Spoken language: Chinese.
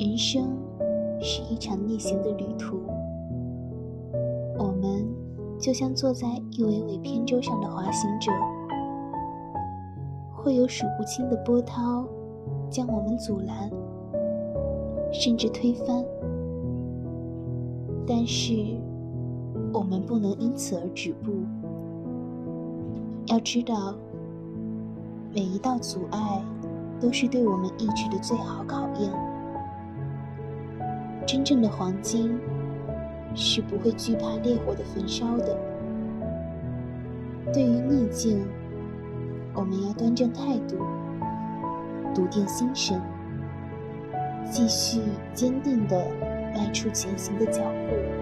人生是一场逆行的旅途，我们就像坐在一尾尾扁舟上的滑行者，会有数不清的波涛将我们阻拦，甚至推翻。但是，我们不能因此而止步。要知道，每一道阻碍都是对我们意志的最好考验。真正的黄金是不会惧怕烈火的焚烧的。对于逆境，我们要端正态度，笃定心神，继续坚定地迈出前行的脚步。